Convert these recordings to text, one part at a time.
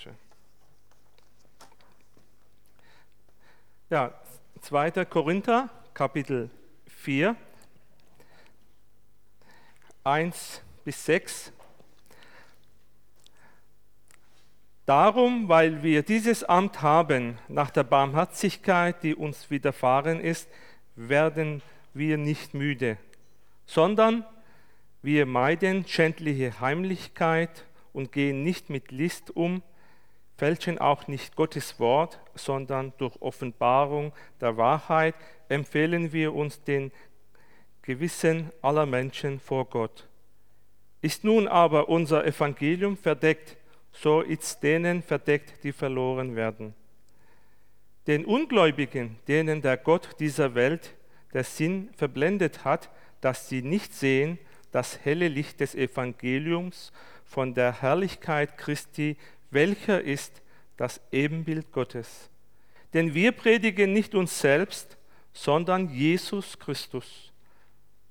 Dankeschön. Ja, 2. Korinther, Kapitel 4, 1 bis 6. Darum, weil wir dieses Amt haben, nach der Barmherzigkeit, die uns widerfahren ist, werden wir nicht müde, sondern wir meiden schändliche Heimlichkeit und gehen nicht mit List um, fälschen auch nicht Gottes Wort, sondern durch Offenbarung der Wahrheit empfehlen wir uns den Gewissen aller Menschen vor Gott. Ist nun aber unser Evangelium verdeckt, so ist denen verdeckt, die verloren werden. Den Ungläubigen, denen der Gott dieser Welt der Sinn verblendet hat, dass sie nicht sehen das helle Licht des Evangeliums von der Herrlichkeit Christi, welcher ist das Ebenbild Gottes. Denn wir predigen nicht uns selbst, sondern Jesus Christus,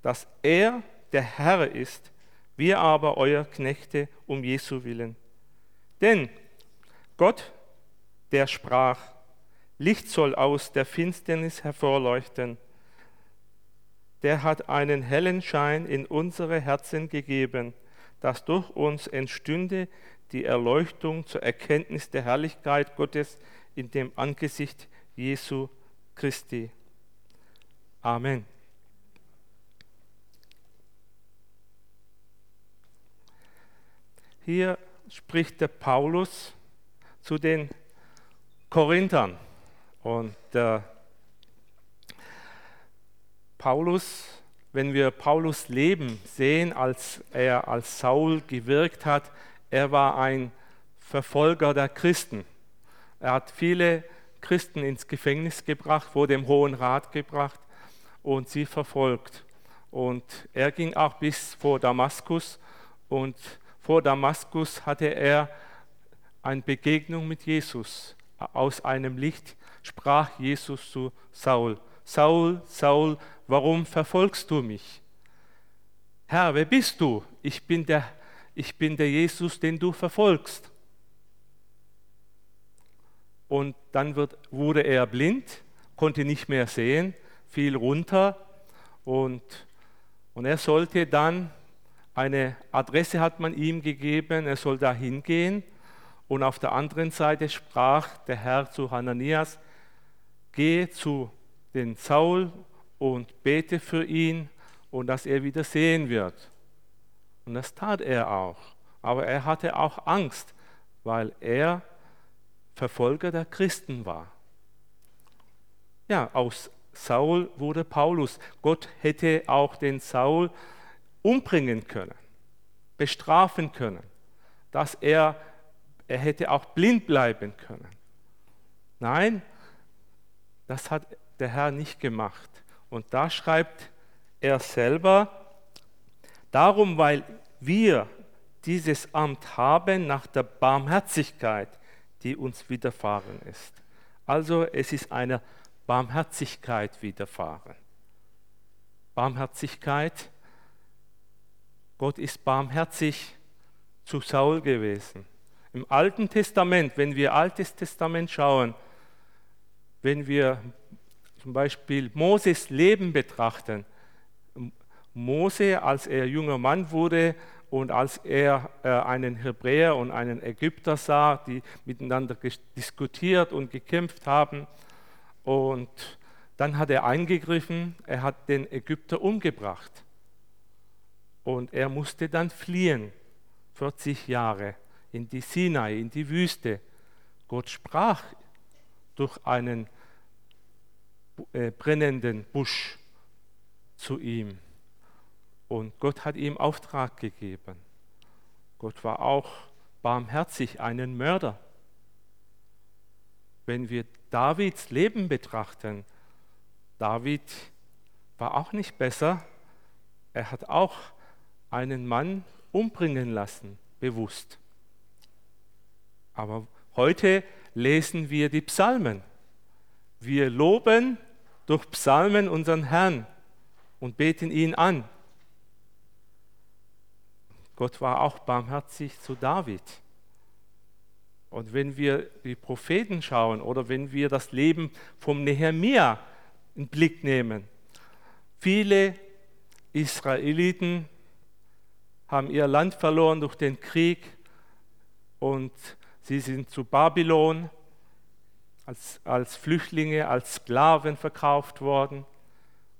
dass er der Herr ist, wir aber euer Knechte um Jesu willen. Denn Gott, der sprach, Licht soll aus der Finsternis hervorleuchten, der hat einen hellen Schein in unsere Herzen gegeben, dass durch uns entstünde die Erleuchtung zur Erkenntnis der Herrlichkeit Gottes in dem Angesicht Jesu Christi. Amen. Hier spricht der Paulus zu den Korinthern und der Paulus wenn wir Paulus Leben sehen, als er als Saul gewirkt hat, er war ein Verfolger der Christen. Er hat viele Christen ins Gefängnis gebracht, vor dem Hohen Rat gebracht und sie verfolgt. Und er ging auch bis vor Damaskus und vor Damaskus hatte er eine Begegnung mit Jesus. Aus einem Licht sprach Jesus zu Saul, Saul, Saul, warum verfolgst du mich? Herr, wer bist du? Ich bin der, ich bin der Jesus, den du verfolgst. Und dann wird, wurde er blind, konnte nicht mehr sehen, fiel runter und, und er sollte dann, eine Adresse hat man ihm gegeben, er soll da hingehen. Und auf der anderen Seite sprach der Herr zu Hananias, geh zu den Saul und bete für ihn und dass er wieder sehen wird. Und das tat er auch. Aber er hatte auch Angst, weil er Verfolger der Christen war. Ja, aus Saul wurde Paulus. Gott hätte auch den Saul umbringen können, bestrafen können, dass er, er hätte auch blind bleiben können. Nein, das hat der Herr nicht gemacht. Und da schreibt er selber, darum, weil wir dieses Amt haben nach der Barmherzigkeit, die uns widerfahren ist. Also es ist eine Barmherzigkeit widerfahren. Barmherzigkeit, Gott ist barmherzig zu Saul gewesen. Im Alten Testament, wenn wir Altes Testament schauen, wenn wir zum Beispiel Moses Leben betrachten. Mose, als er junger Mann wurde und als er äh, einen Hebräer und einen Ägypter sah, die miteinander diskutiert und gekämpft haben, und dann hat er eingegriffen, er hat den Ägypter umgebracht. Und er musste dann fliehen, 40 Jahre, in die Sinai, in die Wüste. Gott sprach durch einen äh, brennenden Busch zu ihm. Und Gott hat ihm Auftrag gegeben. Gott war auch barmherzig, einen Mörder. Wenn wir Davids Leben betrachten, David war auch nicht besser. Er hat auch einen Mann umbringen lassen, bewusst. Aber heute lesen wir die Psalmen. Wir loben durch Psalmen unseren Herrn und beten ihn an. Gott war auch barmherzig zu David. Und wenn wir die Propheten schauen oder wenn wir das Leben vom Nehemia in Blick nehmen, viele Israeliten haben ihr Land verloren durch den Krieg und sie sind zu Babylon als, als Flüchtlinge, als Sklaven verkauft worden.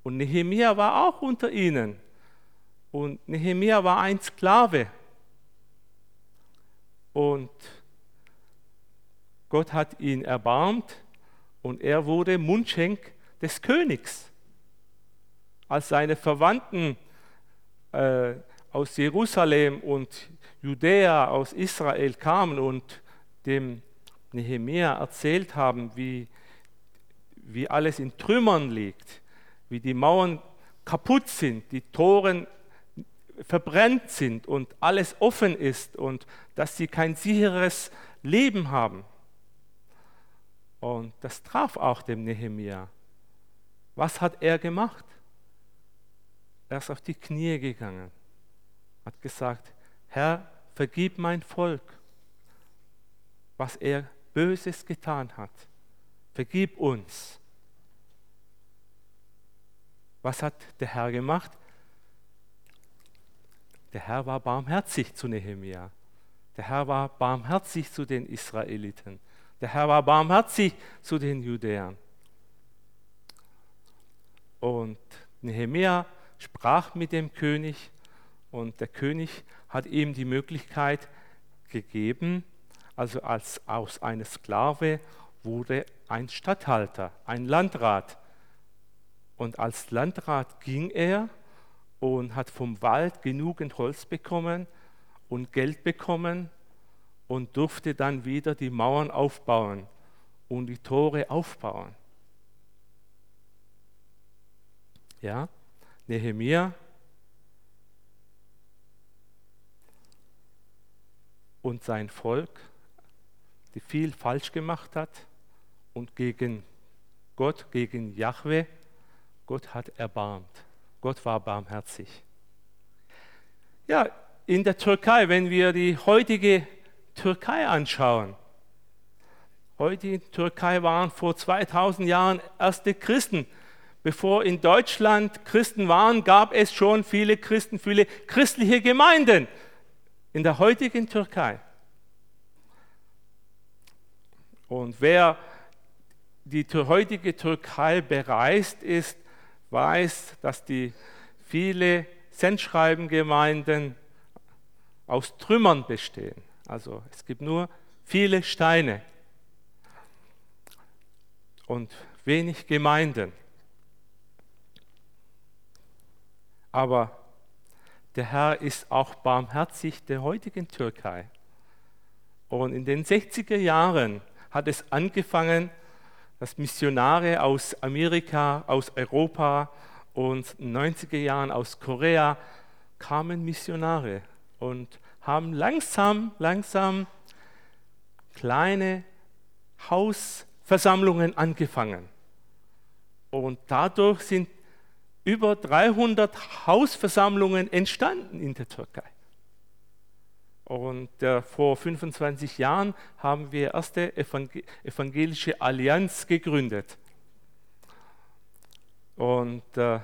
Und Nehemia war auch unter ihnen. Und Nehemia war ein Sklave. Und Gott hat ihn erbarmt und er wurde Mundschenk des Königs. Als seine Verwandten äh, aus Jerusalem und Judäa, aus Israel kamen und dem Nehemia erzählt haben, wie, wie alles in Trümmern liegt, wie die Mauern kaputt sind, die Toren verbrennt sind und alles offen ist und dass sie kein sicheres Leben haben. Und das traf auch dem Nehemia. Was hat er gemacht? Er ist auf die Knie gegangen, hat gesagt, Herr, vergib mein Volk, was er Böses getan hat. Vergib uns. Was hat der Herr gemacht? Der Herr war barmherzig zu Nehemia. Der Herr war barmherzig zu den Israeliten. Der Herr war barmherzig zu den Judäern. Und Nehemia sprach mit dem König und der König hat ihm die Möglichkeit gegeben, also als aus einer Sklave wurde ein Statthalter, ein Landrat. Und als Landrat ging er und hat vom Wald genügend Holz bekommen und Geld bekommen und durfte dann wieder die Mauern aufbauen und die Tore aufbauen. Ja, Nehemia und sein Volk, die viel falsch gemacht hat und gegen Gott, gegen Jahwe, Gott hat erbarmt. Gott war barmherzig. Ja, in der Türkei, wenn wir die heutige Türkei anschauen. Heute in Türkei waren vor 2000 Jahren erste Christen. Bevor in Deutschland Christen waren, gab es schon viele Christen, viele christliche Gemeinden in der heutigen Türkei. Und wer die heutige Türkei bereist ist, weiß, dass die viele Sendschreibengemeinden aus Trümmern bestehen. Also es gibt nur viele Steine und wenig Gemeinden. Aber der Herr ist auch barmherzig der heutigen Türkei. Und in den 60er Jahren hat es angefangen, dass Missionare aus Amerika, aus Europa und in den 90er Jahren aus Korea kamen Missionare und haben langsam, langsam kleine Hausversammlungen angefangen. Und dadurch sind über 300 Hausversammlungen entstanden in der Türkei. Und äh, vor 25 Jahren haben wir erste evangelische Allianz gegründet. Und äh,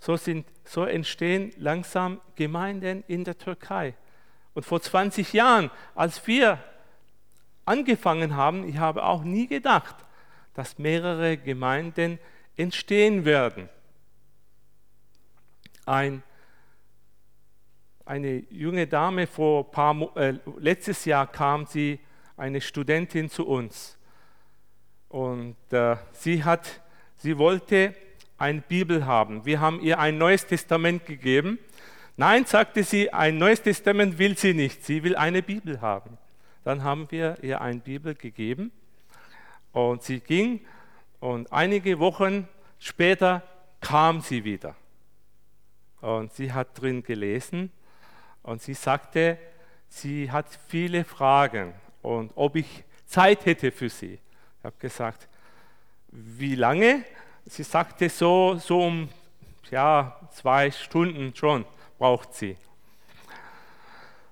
so, sind, so entstehen langsam Gemeinden in der Türkei. Und vor 20 Jahren, als wir angefangen haben, ich habe auch nie gedacht, dass mehrere Gemeinden entstehen werden. Ein, eine junge Dame vor paar, äh, letztes Jahr kam sie, eine Studentin zu uns. Und äh, sie hat, sie wollte eine Bibel haben. Wir haben ihr ein neues Testament gegeben Nein, sagte sie, ein neues Testament will sie nicht, sie will eine Bibel haben. Dann haben wir ihr eine Bibel gegeben und sie ging und einige Wochen später kam sie wieder. Und sie hat drin gelesen und sie sagte, sie hat viele Fragen und ob ich Zeit hätte für sie. Ich habe gesagt, wie lange? Sie sagte so, so um ja, zwei Stunden schon braucht sie.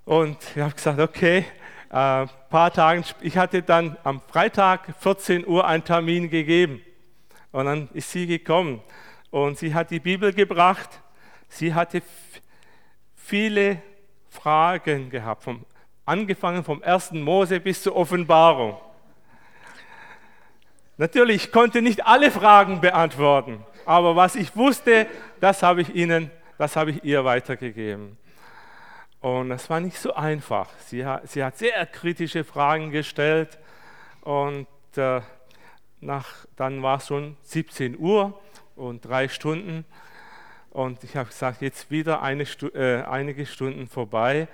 Und ich habe gesagt, okay, äh, paar Tagen, ich hatte dann am Freitag 14 Uhr einen Termin gegeben. Und dann ist sie gekommen und sie hat die Bibel gebracht. Sie hatte viele Fragen gehabt, vom, angefangen vom ersten Mose bis zur Offenbarung. Natürlich konnte nicht alle Fragen beantworten, aber was ich wusste, das habe ich ihnen, das habe ich ihr weitergegeben. Und das war nicht so einfach. Sie hat, sie hat sehr kritische Fragen gestellt und äh, nach, dann war es schon 17 Uhr und drei Stunden. Und ich habe gesagt, jetzt wieder eine, äh, einige Stunden vorbei.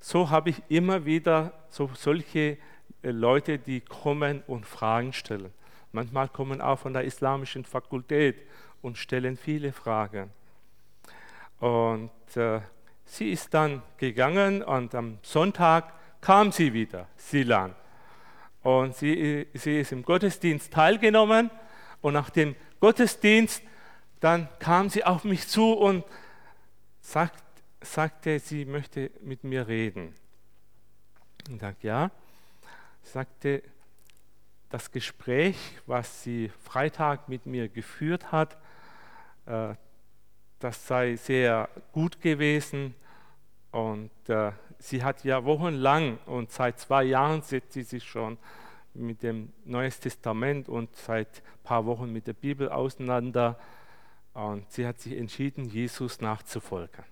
So habe ich immer wieder so, solche äh, Leute, die kommen und Fragen stellen. Manchmal kommen auch von der islamischen Fakultät und stellen viele Fragen. Und äh, sie ist dann gegangen und am Sonntag kam sie wieder, Silan. Und sie, sie ist im Gottesdienst teilgenommen und nach dem Gottesdienst, dann kam sie auf mich zu und sagt, sagte, sie möchte mit mir reden. Ich sagte, ja. Sie sagte, das Gespräch, was sie Freitag mit mir geführt hat, äh, das sei sehr gut gewesen. Und äh, sie hat ja wochenlang und seit zwei Jahren setzt sie sich schon mit dem Neues Testament und seit ein paar Wochen mit der Bibel auseinander. Und sie hat sich entschieden, Jesus nachzufolgen.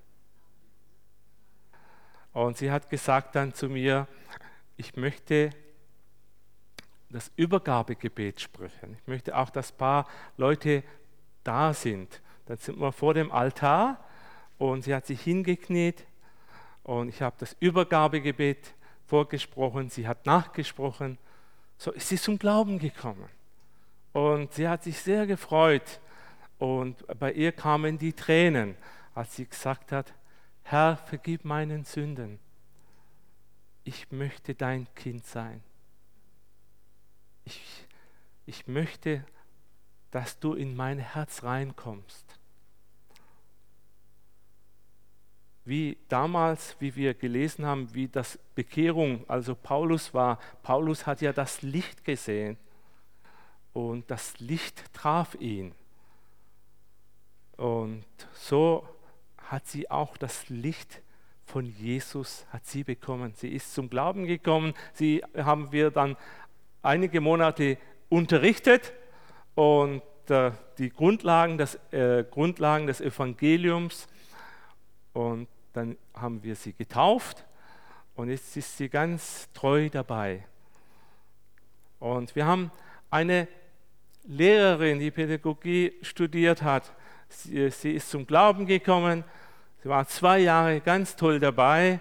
Und sie hat gesagt dann zu mir, ich möchte das Übergabegebet sprechen. Ich möchte auch, dass ein paar Leute da sind. Dann sind wir vor dem Altar und sie hat sich hingekniet und ich habe das Übergabegebet vorgesprochen, sie hat nachgesprochen. So ist sie zum Glauben gekommen. Und sie hat sich sehr gefreut und bei ihr kamen die Tränen, als sie gesagt hat, Herr, vergib meinen Sünden. Ich möchte dein Kind sein ich, ich möchte, dass du in mein Herz reinkommst. Wie damals, wie wir gelesen haben, wie das Bekehrung, also Paulus war, Paulus hat ja das Licht gesehen und das Licht traf ihn. Und so hat sie auch das Licht von Jesus hat sie bekommen. Sie ist zum Glauben gekommen. Sie haben wir dann einige Monate unterrichtet und äh, die Grundlagen des, äh, Grundlagen des Evangeliums und dann haben wir sie getauft und jetzt ist sie ganz treu dabei. Und wir haben eine Lehrerin, die Pädagogie studiert hat. Sie, sie ist zum Glauben gekommen. Sie war zwei Jahre ganz toll dabei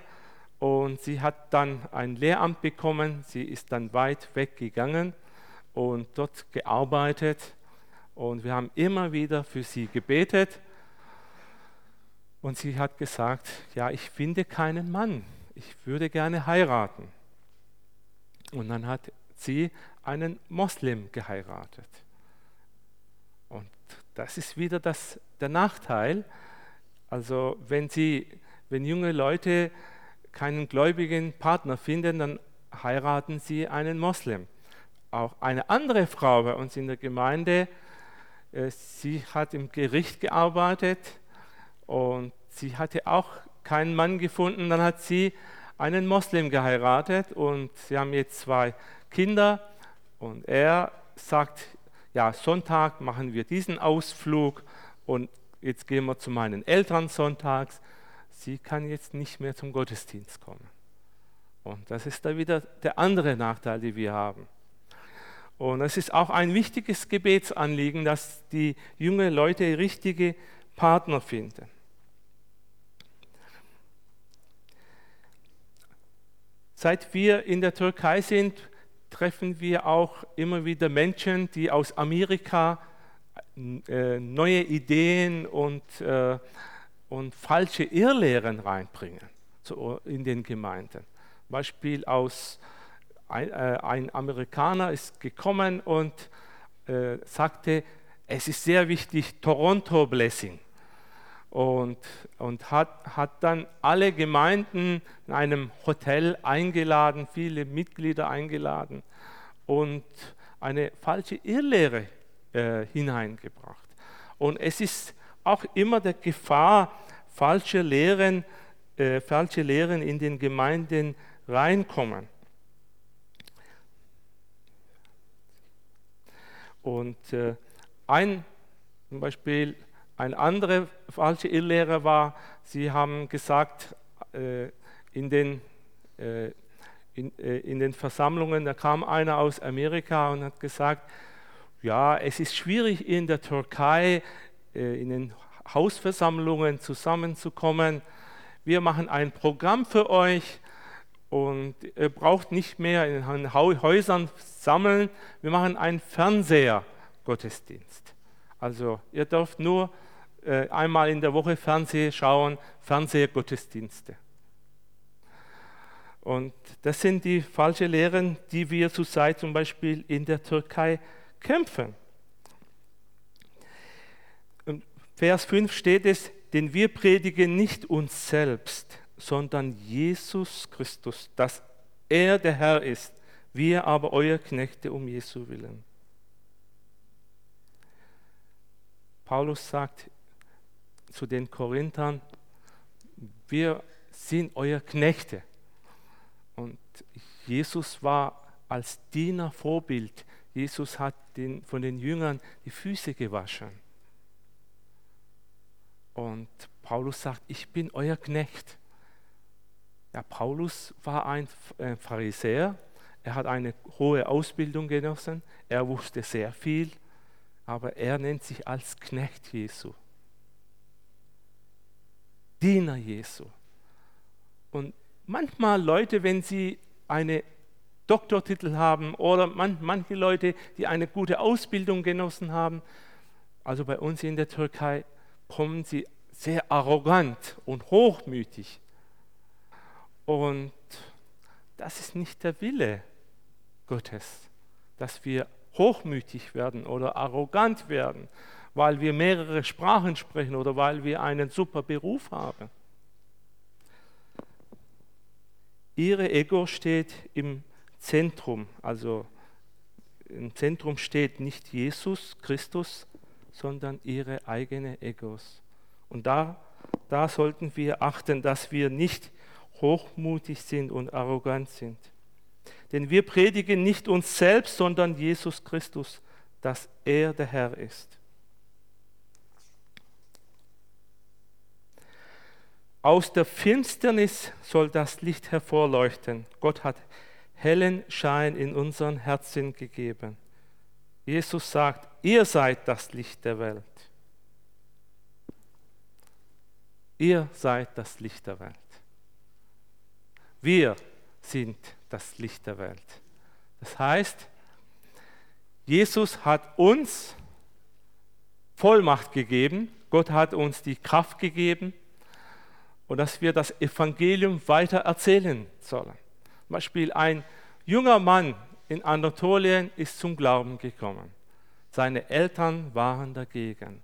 und sie hat dann ein Lehramt bekommen. Sie ist dann weit weggegangen und dort gearbeitet. Und wir haben immer wieder für sie gebetet. Und sie hat gesagt, ja, ich finde keinen Mann. Ich würde gerne heiraten. Und dann hat sie einen Moslem geheiratet. Das ist wieder das, der Nachteil. Also wenn sie, wenn junge Leute keinen gläubigen Partner finden, dann heiraten sie einen Moslem. Auch eine andere Frau bei uns in der Gemeinde, äh, sie hat im Gericht gearbeitet und sie hatte auch keinen Mann gefunden. Dann hat sie einen Moslem geheiratet und sie haben jetzt zwei Kinder und er sagt, ja, Sonntag machen wir diesen Ausflug und jetzt gehen wir zu meinen Eltern sonntags sie kann jetzt nicht mehr zum Gottesdienst kommen. Und das ist da wieder der andere Nachteil, den wir haben. Und es ist auch ein wichtiges Gebetsanliegen, dass die jungen Leute richtige Partner finden. Seit wir in der Türkei sind, treffen wir auch immer wieder Menschen, die aus Amerika äh, neue Ideen und äh, und falsche Irrlehren reinbringen in den Gemeinden. Beispiel aus ein, äh, ein Amerikaner ist gekommen und sagte, es ist sehr wichtig Toronto Blessing. Und, und hat, hat dann alle Gemeinden in einem Hotel eingeladen, viele Mitglieder eingeladen und eine falsche Irrlehre äh, hineingebracht. Und es ist auch immer der Gefahr, falsche Lehren, äh, falsche Lehren in den Gemeinden reinkommen. Und äh, ein, Beispiel ein anderer falscher Irrlehrer war, sie haben gesagt, äh, in, den, äh, in, äh, in den Versammlungen, da kam einer aus Amerika und hat gesagt, ja, es ist schwierig in der Türkei, äh, in den Hausversammlungen zusammenzukommen. Wir machen ein Programm für euch und ihr braucht nicht mehr in Häusern sammeln. Wir machen einen Fernseher-Gottesdienst. Also ihr dürft nur einmal in der Woche Fernsehen schauen, Fernsehgottesdienste. Und das sind die falschen Lehren, die wir zurzeit zum Beispiel in der Türkei kämpfen. Und Vers 5 steht es, denn wir predigen nicht uns selbst, sondern Jesus Christus, dass er der Herr ist, wir aber euer Knechte um Jesu willen. Paulus sagt zu den Korinthern, wir sind euer Knechte. Und Jesus war als Diener Vorbild. Jesus hat den, von den Jüngern die Füße gewaschen. Und Paulus sagt, ich bin euer Knecht. Ja, Paulus war ein äh, Pharisäer, er hat eine hohe Ausbildung genossen, er wusste sehr viel, aber er nennt sich als Knecht Jesu. Diener Jesu. Und manchmal Leute, wenn sie eine Doktortitel haben oder man, manche Leute, die eine gute Ausbildung genossen haben, also bei uns in der Türkei, kommen sie sehr arrogant und hochmütig. Und das ist nicht der Wille Gottes, dass wir hochmütig werden oder arrogant werden, weil wir mehrere Sprachen sprechen oder weil wir einen super Beruf haben. Ihre Ego steht im Zentrum, also im Zentrum steht nicht Jesus Christus, sondern ihre eigene Egos. Und da, da sollten wir achten, dass wir nicht hochmutig sind und arrogant sind. Denn wir predigen nicht uns selbst, sondern Jesus Christus, dass er der Herr ist. Aus der Finsternis soll das Licht hervorleuchten. Gott hat hellen Schein in unseren Herzen gegeben. Jesus sagt, ihr seid das Licht der Welt. Ihr seid das Licht der Welt. Wir sind das Licht der Welt. Das heißt, Jesus hat uns Vollmacht gegeben, Gott hat uns die Kraft gegeben, und dass wir das Evangelium weiter erzählen sollen. Zum Beispiel ein junger Mann in Anatolien ist zum Glauben gekommen. Seine Eltern waren dagegen.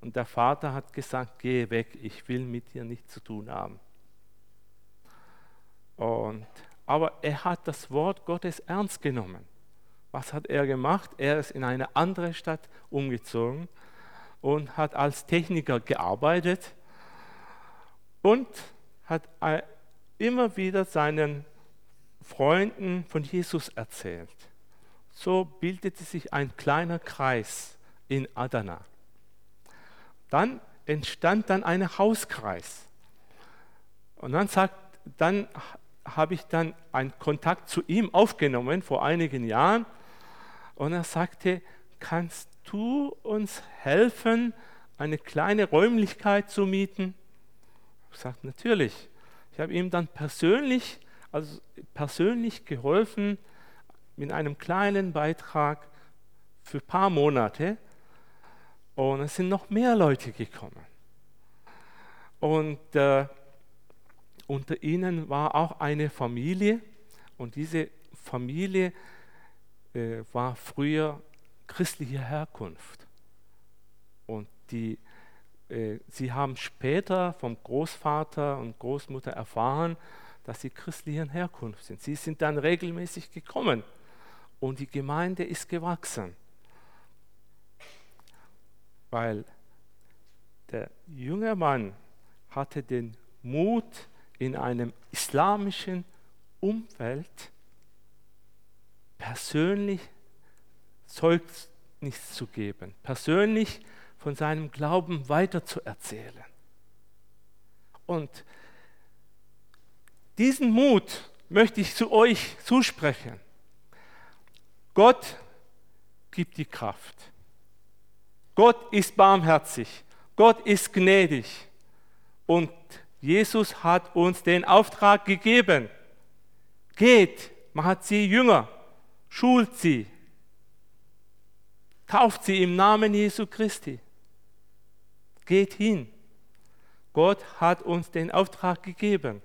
Und der Vater hat gesagt, geh weg, ich will mit dir nichts zu tun haben. Und, aber er hat das Wort Gottes ernst genommen. Was hat er gemacht? Er ist in eine andere Stadt umgezogen und hat als Techniker gearbeitet und hat immer wieder seinen Freunden von Jesus erzählt. So bildete sich ein kleiner Kreis in Adana. Dann entstand dann ein Hauskreis. Und dann, sagt, dann habe ich dann einen Kontakt zu ihm aufgenommen vor einigen Jahren. Und er sagte, kannst du uns helfen, eine kleine Räumlichkeit zu mieten? Ich natürlich. Ich habe ihm dann persönlich, also persönlich geholfen mit einem kleinen Beitrag für ein paar Monate. Und es sind noch mehr Leute gekommen. Und äh, unter ihnen war auch eine Familie. Und diese Familie äh, war früher christlicher Herkunft. Und die äh, sie haben später vom Großvater und Großmutter erfahren, dass sie christlichen Herkunft sind. Sie sind dann regelmäßig gekommen und die Gemeinde ist gewachsen, weil der junge Mann hatte den Mut, in einem islamischen Umfeld persönlich Zeugnis zu geben, persönlich von seinem Glauben weiterzuerzählen. Und diesen Mut möchte ich zu euch zusprechen. Gott gibt die Kraft. Gott ist barmherzig. Gott ist gnädig. Und Jesus hat uns den Auftrag gegeben. Geht, macht sie jünger, schult sie, tauft sie im Namen Jesu Christi. Geht hin. Gott hat uns den Auftrag gegeben.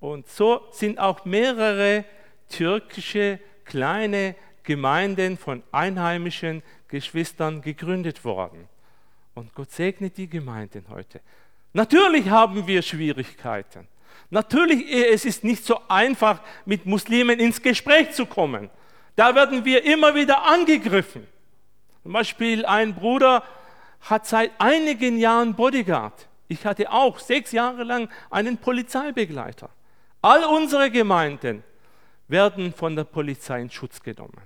Und so sind auch mehrere türkische kleine Gemeinden von einheimischen Geschwistern gegründet worden. Und Gott segnet die Gemeinden heute. Natürlich haben wir Schwierigkeiten. Natürlich, es ist nicht so einfach, mit Muslimen ins Gespräch zu kommen. Da werden wir immer wieder angegriffen. Zum Beispiel ein Bruder hat seit einigen Jahren Bodyguard. Ich hatte auch sechs Jahre lang einen Polizeibegleiter. All unsere Gemeinden werden von der Polizei in Schutz genommen.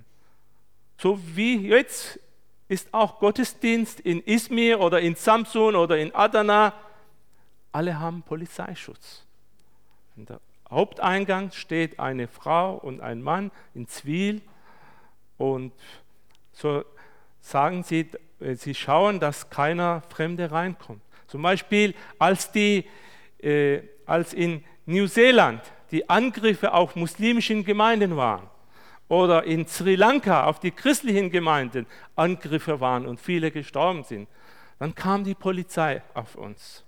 So wie jetzt ist auch Gottesdienst in Izmir oder in Samsun oder in Adana. Alle haben Polizeischutz. In der Haupteingang steht eine Frau und ein Mann in Zwiel und so sagen sie, sie schauen, dass keiner Fremde reinkommt. Zum Beispiel, als, die, äh, als in Neuseeland die Angriffe auf muslimischen Gemeinden waren oder in Sri Lanka auf die christlichen Gemeinden Angriffe waren und viele gestorben sind, dann kam die Polizei auf uns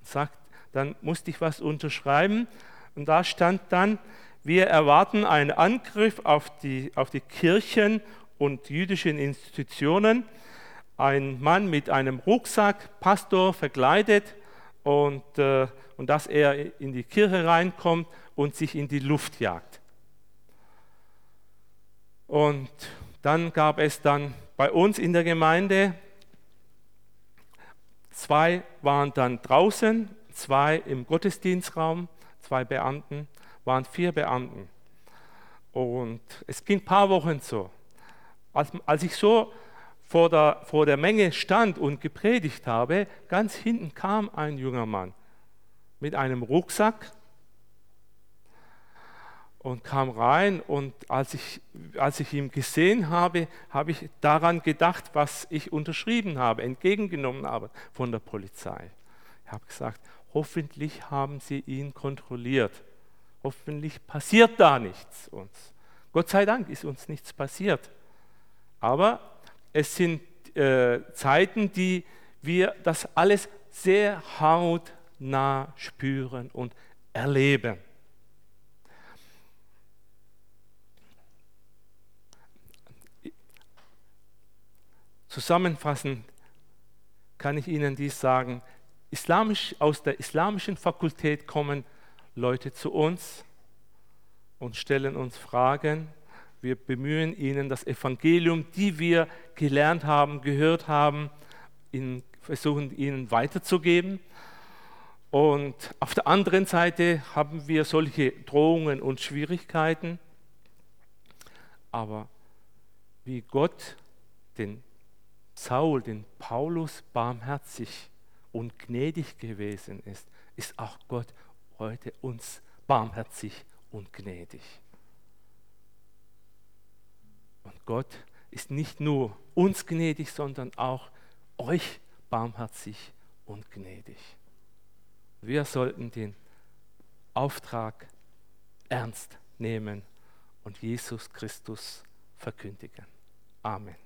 und sagt, dann musste ich was unterschreiben und da stand dann, wir erwarten einen Angriff auf die, auf die Kirchen und jüdischen Institutionen. Ein Mann mit einem Rucksack, Pastor verkleidet und, äh, und dass er in die Kirche reinkommt und sich in die Luft jagt. Und dann gab es dann bei uns in der Gemeinde, zwei waren dann draußen, zwei im Gottesdienstraum, zwei Beamten, waren vier Beamten. Und es ging ein paar Wochen so. Als, als ich so vor der, vor der Menge stand und gepredigt habe, ganz hinten kam ein junger Mann mit einem Rucksack und kam rein und als ich, als ich ihn gesehen habe, habe ich daran gedacht, was ich unterschrieben habe, entgegengenommen habe von der Polizei. Ich habe gesagt, hoffentlich haben sie ihn kontrolliert. Hoffentlich passiert da nichts uns. Gott sei Dank ist uns nichts passiert. Aber es sind äh, Zeiten, die wir das alles sehr hautnah spüren und erleben. Zusammenfassend kann ich Ihnen dies sagen. Islamisch, aus der islamischen Fakultät kommen Leute zu uns und stellen uns Fragen. Wir bemühen ihnen das Evangelium, die wir gelernt haben, gehört haben, in, versuchen ihnen weiterzugeben. Und auf der anderen Seite haben wir solche Drohungen und Schwierigkeiten. Aber wie Gott den Saul, den Paulus barmherzig und gnädig gewesen ist, ist auch Gott heute uns barmherzig und gnädig. Und Gott ist nicht nur uns gnädig, sondern auch euch barmherzig und gnädig. Wir sollten den Auftrag ernst nehmen und Jesus Christus verkündigen. Amen.